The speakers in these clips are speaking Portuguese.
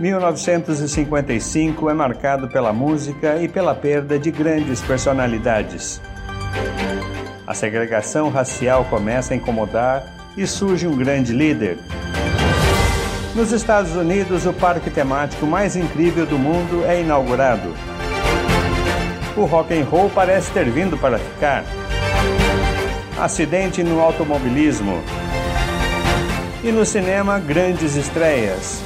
1955 é marcado pela música e pela perda de grandes personalidades. A segregação racial começa a incomodar e surge um grande líder. Nos Estados Unidos, o parque temático mais incrível do mundo é inaugurado. O rock and roll parece ter vindo para ficar. Acidente no automobilismo. E no cinema, grandes estreias.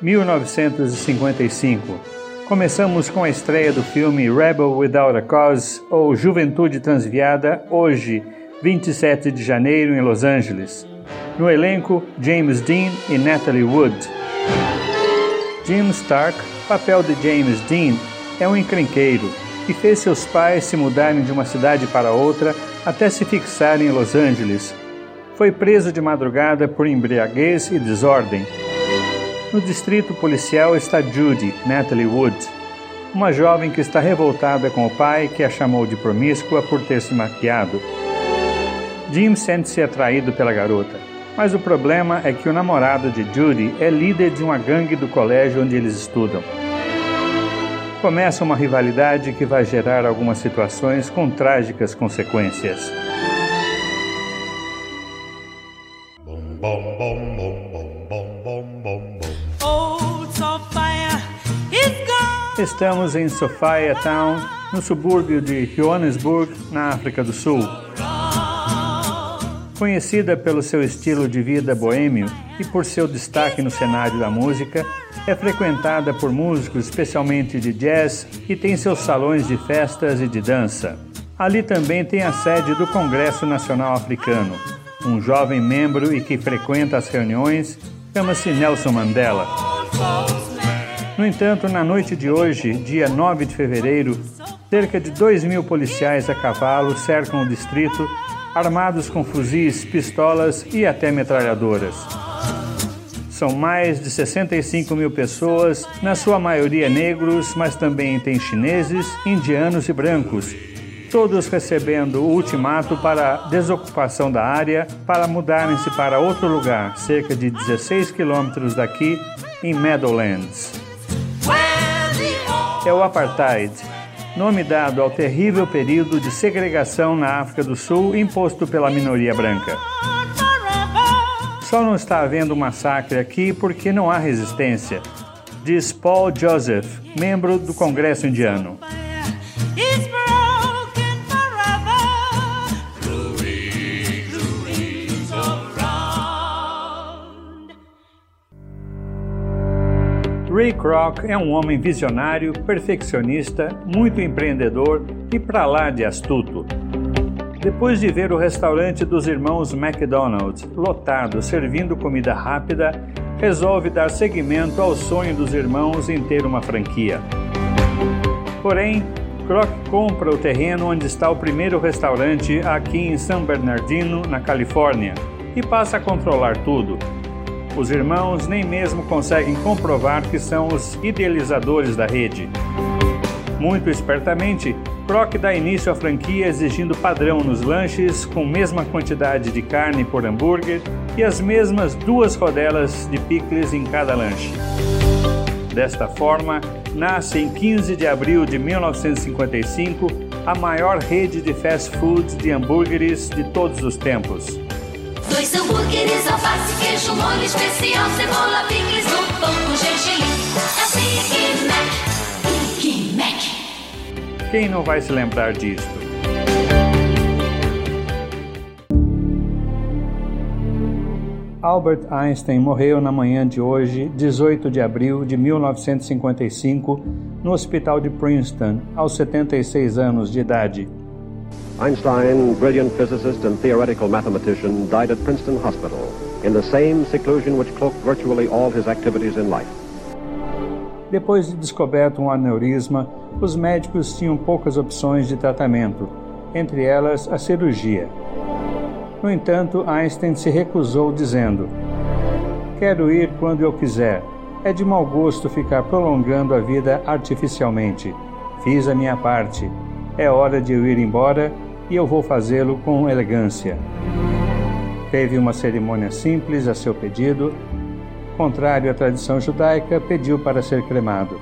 1955. Começamos com a estreia do filme Rebel Without a Cause ou Juventude Transviada, hoje, 27 de janeiro, em Los Angeles. No elenco, James Dean e Natalie Wood. Jim Stark, papel de James Dean, é um encrenqueiro que fez seus pais se mudarem de uma cidade para outra até se fixarem em Los Angeles. Foi preso de madrugada por embriaguez e desordem no distrito policial está Judy, Natalie Wood, uma jovem que está revoltada com o pai que a chamou de promíscua por ter se maquiado. Jim sente-se atraído pela garota, mas o problema é que o namorado de Judy é líder de uma gangue do colégio onde eles estudam. Começa uma rivalidade que vai gerar algumas situações com trágicas consequências. Bom, bom, bom, Estamos em Sofia Town, no subúrbio de Johannesburg, na África do Sul. Conhecida pelo seu estilo de vida boêmio e por seu destaque no cenário da música, é frequentada por músicos, especialmente de jazz, e tem seus salões de festas e de dança. Ali também tem a sede do Congresso Nacional Africano. Um jovem membro e que frequenta as reuniões chama-se Nelson Mandela. No entanto, na noite de hoje, dia 9 de fevereiro, cerca de 2 mil policiais a cavalo cercam o distrito, armados com fuzis, pistolas e até metralhadoras. São mais de 65 mil pessoas, na sua maioria negros, mas também tem chineses, indianos e brancos, todos recebendo o ultimato para desocupação da área para mudarem-se para outro lugar, cerca de 16 quilômetros daqui, em Meadowlands é o apartheid, nome dado ao terrível período de segregação na África do Sul imposto pela minoria branca. Só não está havendo massacre aqui porque não há resistência, diz Paul Joseph, membro do Congresso Indiano. Ray Kroc é um homem visionário, perfeccionista, muito empreendedor e para lá de astuto. Depois de ver o restaurante dos irmãos McDonald's lotado servindo comida rápida, resolve dar seguimento ao sonho dos irmãos em ter uma franquia. Porém, Kroc compra o terreno onde está o primeiro restaurante aqui em San Bernardino, na Califórnia, e passa a controlar tudo, os irmãos nem mesmo conseguem comprovar que são os idealizadores da rede. Muito espertamente, Kroc dá início à franquia exigindo padrão nos lanches, com mesma quantidade de carne por hambúrguer e as mesmas duas rodelas de picles em cada lanche. Desta forma, nasce em 15 de abril de 1955 a maior rede de fast food de hambúrgueres de todos os tempos. Dois hambúrgueres, alface, queijo, molho especial, cebola, picles no pão com gergelim. É Big Mac, Big Mac. Quem não vai se lembrar disto? Albert Einstein morreu na manhã de hoje, 18 de abril de 1955, no hospital de Princeton, aos 76 anos de idade. Einstein, brilliant physicist and theoretical mathematician, died at Princeton Hospital in the same seclusion which cloaked virtually all his activities in life. Depois de descoberto um aneurisma, os médicos tinham poucas opções de tratamento, entre elas a cirurgia. No entanto, Einstein se recusou, dizendo: Quero ir quando eu quiser. É de mau gosto ficar prolongando a vida artificialmente. Fiz a minha parte. É hora de eu ir embora e eu vou fazê-lo com elegância. teve uma cerimônia simples a seu pedido. Contrário à tradição judaica, pediu para ser cremado.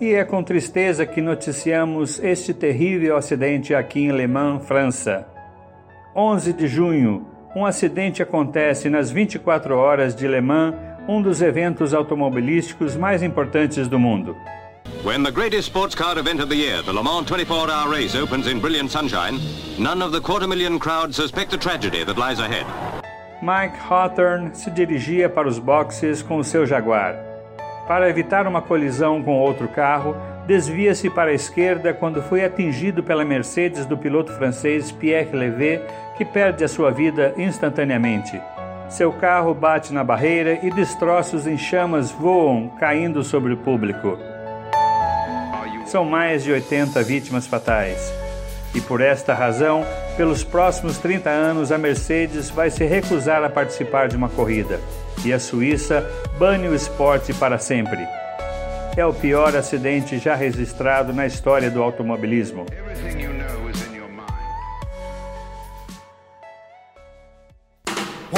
E é com tristeza que noticiamos este terrível acidente aqui em Le Mans, França. 11 de junho, um acidente acontece nas 24 horas de Le Mans, um dos eventos automobilísticos mais importantes do mundo. When the greatest sports car event of the year, the Le Mans 24-hour race opens in brilliant sunshine, none of the quarter million crowd suspect the tragedy that lies ahead. Mike Hawthorne se dirigia para os boxes com o seu Jaguar. Para evitar uma colisão com outro carro, desvia-se para a esquerda quando foi atingido pela Mercedes do piloto francês Pierre Levé, que perde a sua vida instantaneamente. Seu carro bate na barreira e destroços em chamas voam, caindo sobre o público. São mais de 80 vítimas fatais. E por esta razão, pelos próximos 30 anos, a Mercedes vai se recusar a participar de uma corrida e a Suíça bane o esporte para sempre. É o pior acidente já registrado na história do automobilismo.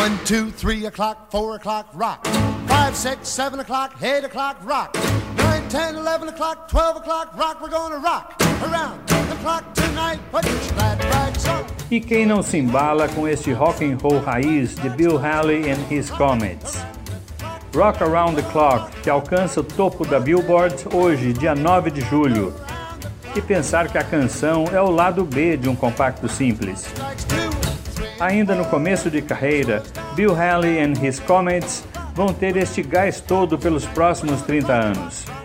One, two, three o'clock, four o'clock, rock. Five, six, seven o'clock, eight o'clock, rock. Nine, ten, eleven o'clock, twelve o'clock, rock. We're gonna rock around the clock tonight. Put your glad rags on. E quem não se embala com este rock and roll raiz de Bill Haley and His Comets? Rock Around the Clock, que alcança o topo da Billboard hoje, dia 9 de julho. E pensar que a canção é o lado B de um compacto simples. Ainda no começo de carreira, Bill Haley and His Comets vão ter este gás todo pelos próximos 30 anos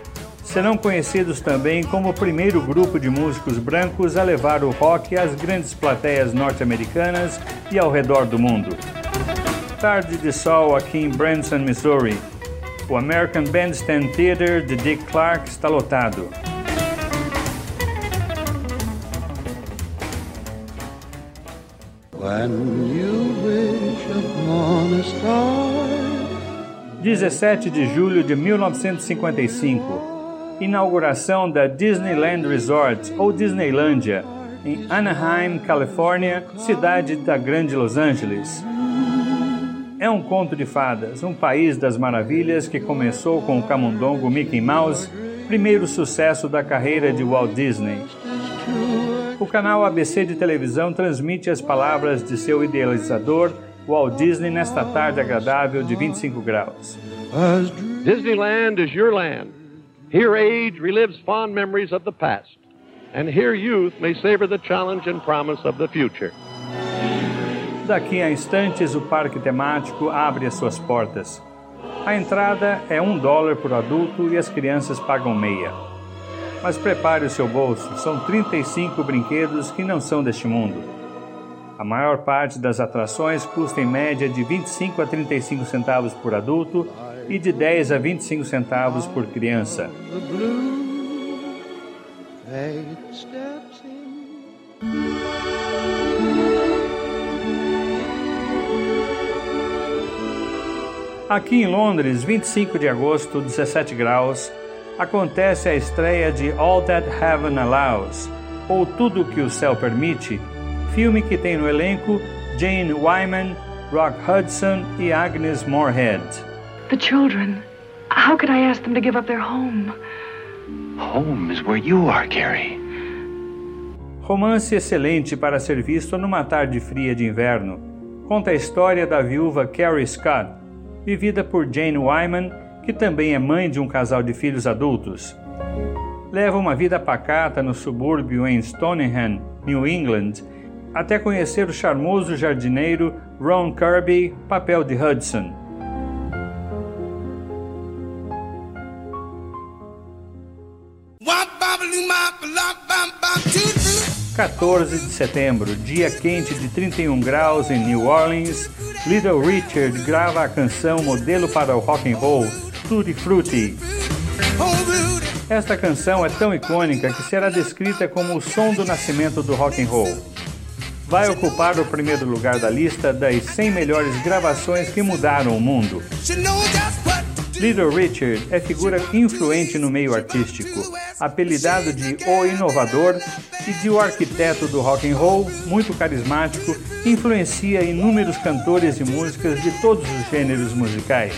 serão conhecidos também como o primeiro grupo de músicos brancos a levar o rock às grandes plateias norte-americanas e ao redor do mundo. Tarde de sol aqui em Branson, Missouri. O American Bandstand Theater de Dick Clark está lotado. 17 de julho de 1955 inauguração da Disneyland Resort ou Disneylândia em Anaheim, Califórnia, cidade da Grande Los Angeles. É um conto de fadas, um país das maravilhas que começou com o camundongo Mickey Mouse, primeiro sucesso da carreira de Walt Disney. O canal ABC de televisão transmite as palavras de seu idealizador, Walt Disney, nesta tarde agradável de 25 graus. Disneyland is your land. Here, age relives fond memories of the past, and here, youth may savor the challenge and promise of the future. Daqui a instantes, o parque temático abre as suas portas. A entrada é um dólar por adulto e as crianças pagam meia. Mas prepare o seu bolso, são 35 brinquedos que não são deste mundo. A maior parte das atrações custa em média de 25 a 35 centavos por adulto e de 10 a 25 centavos por criança. Aqui em Londres, 25 de agosto, 17 graus, acontece a estreia de All That Heaven Allows, ou Tudo que o Céu Permite, filme que tem no elenco Jane Wyman, Rock Hudson e Agnes Moorehead. The children. How could I ask them to give up their home? Home is where you are, Carrie. Romance excelente para ser visto numa tarde fria de inverno. Conta a história da viúva Carrie Scott, vivida por Jane Wyman, que também é mãe de um casal de filhos adultos. Leva uma vida pacata no subúrbio em Stoneham, New England, até conhecer o charmoso jardineiro Ron Kirby, papel de Hudson. 14 de setembro, dia quente de 31 graus em New Orleans, Little Richard grava a canção modelo para o rock and roll Tutti Frutti. Esta canção é tão icônica que será descrita como o som do nascimento do rock and roll. Vai ocupar o primeiro lugar da lista das 100 melhores gravações que mudaram o mundo. Little Richard é figura influente no meio artístico, apelidado de O Inovador e de o arquiteto do rock and roll, muito carismático, influencia inúmeros cantores e músicas de todos os gêneros musicais.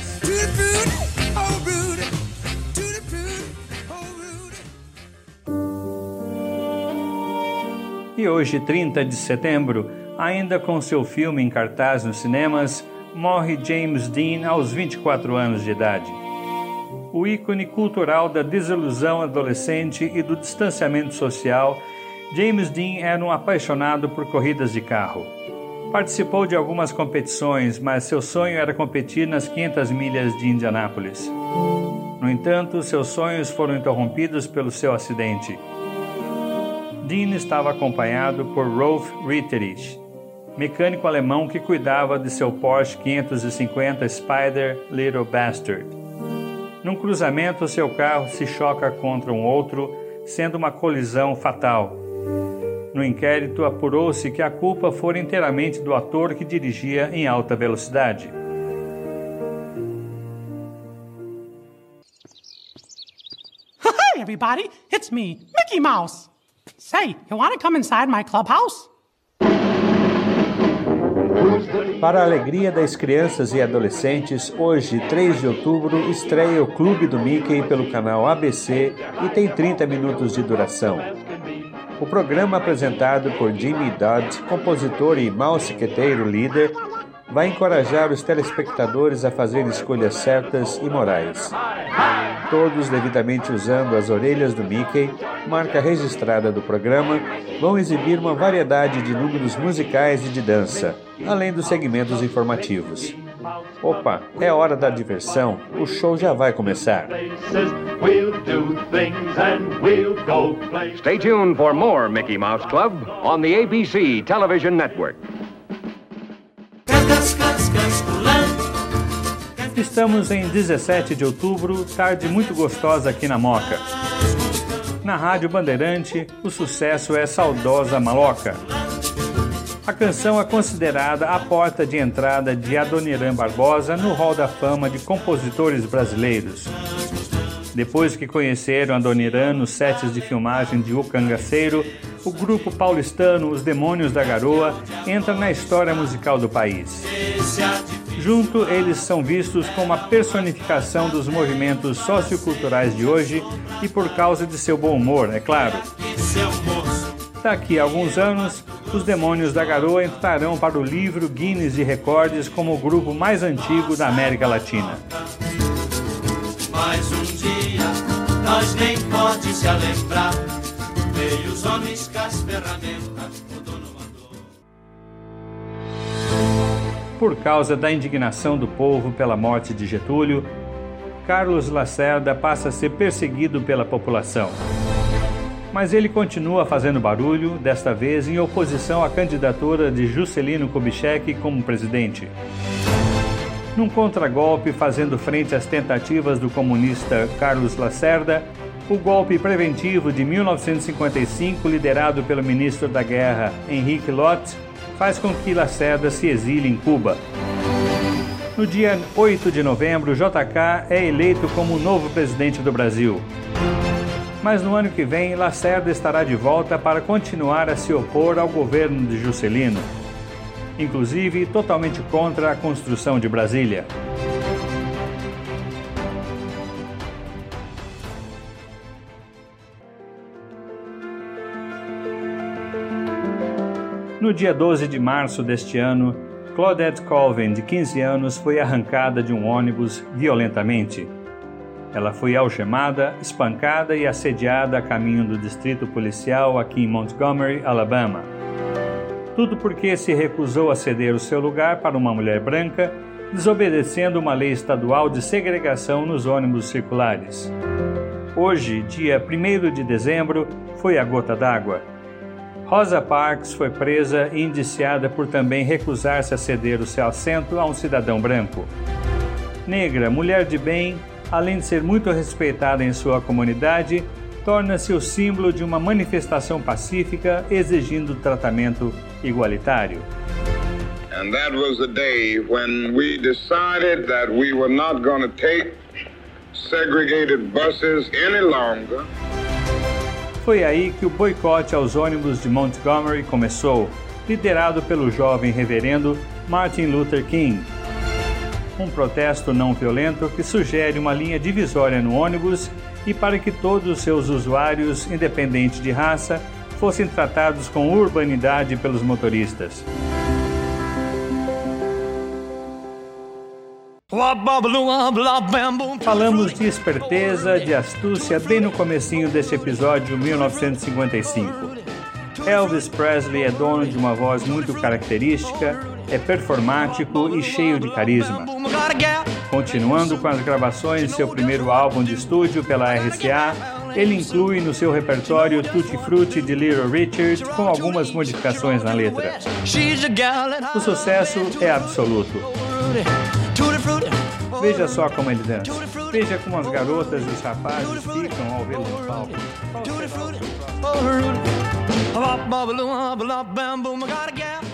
Hoje, 30 de setembro, ainda com seu filme em cartaz nos cinemas, morre James Dean aos 24 anos de idade. O ícone cultural da desilusão adolescente e do distanciamento social, James Dean era um apaixonado por corridas de carro. Participou de algumas competições, mas seu sonho era competir nas 500 milhas de Indianápolis. No entanto, seus sonhos foram interrompidos pelo seu acidente. Dean estava acompanhado por Rolf Ritterich, mecânico alemão que cuidava de seu Porsche 550 Spider Little Bastard. Num cruzamento, seu carro se choca contra um outro, sendo uma colisão fatal. No inquérito, apurou-se que a culpa fora inteiramente do ator que dirigia em alta velocidade. Hi, everybody! It's me, Mickey Mouse! Say, you want to come inside my clubhouse? Para a alegria das crianças e adolescentes, hoje, 3 de outubro, estreia o Clube do Mickey pelo canal ABC e tem 30 minutos de duração. O programa apresentado por Jimmy Dodd, compositor e malsiqueteiro líder, vai encorajar os telespectadores a fazer escolhas certas e morais. Todos devidamente usando as orelhas do Mickey, marca registrada do programa, vão exibir uma variedade de números musicais e de dança, além dos segmentos informativos. Opa, é hora da diversão, o show já vai começar. Stay tuned for more Mickey Mouse Club on the ABC Television Network. Estamos em 17 de outubro, tarde muito gostosa aqui na Moca. Na Rádio Bandeirante, o sucesso é Saudosa Maloca. A canção é considerada a porta de entrada de Adoniran Barbosa no Hall da Fama de compositores brasileiros. Depois que conheceram Adoniran nos sets de filmagem de O Cangaceiro, o grupo paulistano Os Demônios da Garoa entra na história musical do país. Junto, eles são vistos como a personificação dos movimentos socioculturais de hoje e por causa de seu bom humor, é claro. Daqui a alguns anos, os Demônios da Garoa entrarão para o livro Guinness de Recordes como o grupo mais antigo da América Latina. Mais um dia, nós nem pode se lembrar, veio os homens com as ferramentas. Por causa da indignação do povo pela morte de Getúlio, Carlos Lacerda passa a ser perseguido pela população. Mas ele continua fazendo barulho, desta vez em oposição à candidatura de Juscelino Kubitschek como presidente. Num contragolpe fazendo frente às tentativas do comunista Carlos Lacerda, o golpe preventivo de 1955, liderado pelo ministro da Guerra Henrique Lott, faz com que Lacerda se exile em Cuba. No dia 8 de novembro, JK é eleito como novo presidente do Brasil. Mas no ano que vem, Lacerda estará de volta para continuar a se opor ao governo de Juscelino, inclusive totalmente contra a construção de Brasília. No dia 12 de março deste ano, Claudette Colvin, de 15 anos, foi arrancada de um ônibus violentamente. Ela foi algemada, espancada e assediada a caminho do distrito policial aqui em Montgomery, Alabama. Tudo porque se recusou a ceder o seu lugar para uma mulher branca, desobedecendo uma lei estadual de segregação nos ônibus circulares. Hoje, dia 1 de dezembro, foi a gota d'água. Rosa Parks foi presa e indiciada por também recusar-se a ceder o seu assento a um cidadão branco. Negra, mulher de bem, além de ser muito respeitada em sua comunidade, torna-se o símbolo de uma manifestação pacífica exigindo tratamento igualitário. And that was the day when we decided that we were not going to take segregated buses any longer. Foi aí que o boicote aos ônibus de Montgomery começou, liderado pelo jovem reverendo Martin Luther King. Um protesto não violento que sugere uma linha divisória no ônibus e para que todos os seus usuários, independente de raça, fossem tratados com urbanidade pelos motoristas. Falamos de esperteza, de astúcia bem no comecinho desse episódio 1955. Elvis Presley é dono de uma voz muito característica, é performático e cheio de carisma. Continuando com as gravações de seu primeiro álbum de estúdio pela RCA, ele inclui no seu repertório Tutti Frutti de Little Richard com algumas modificações na letra. O sucesso é absoluto. Veja só como ele dança. Veja como as garotas e os rapazes ficam ao vê-lo no palco. Qual será o seu próximo?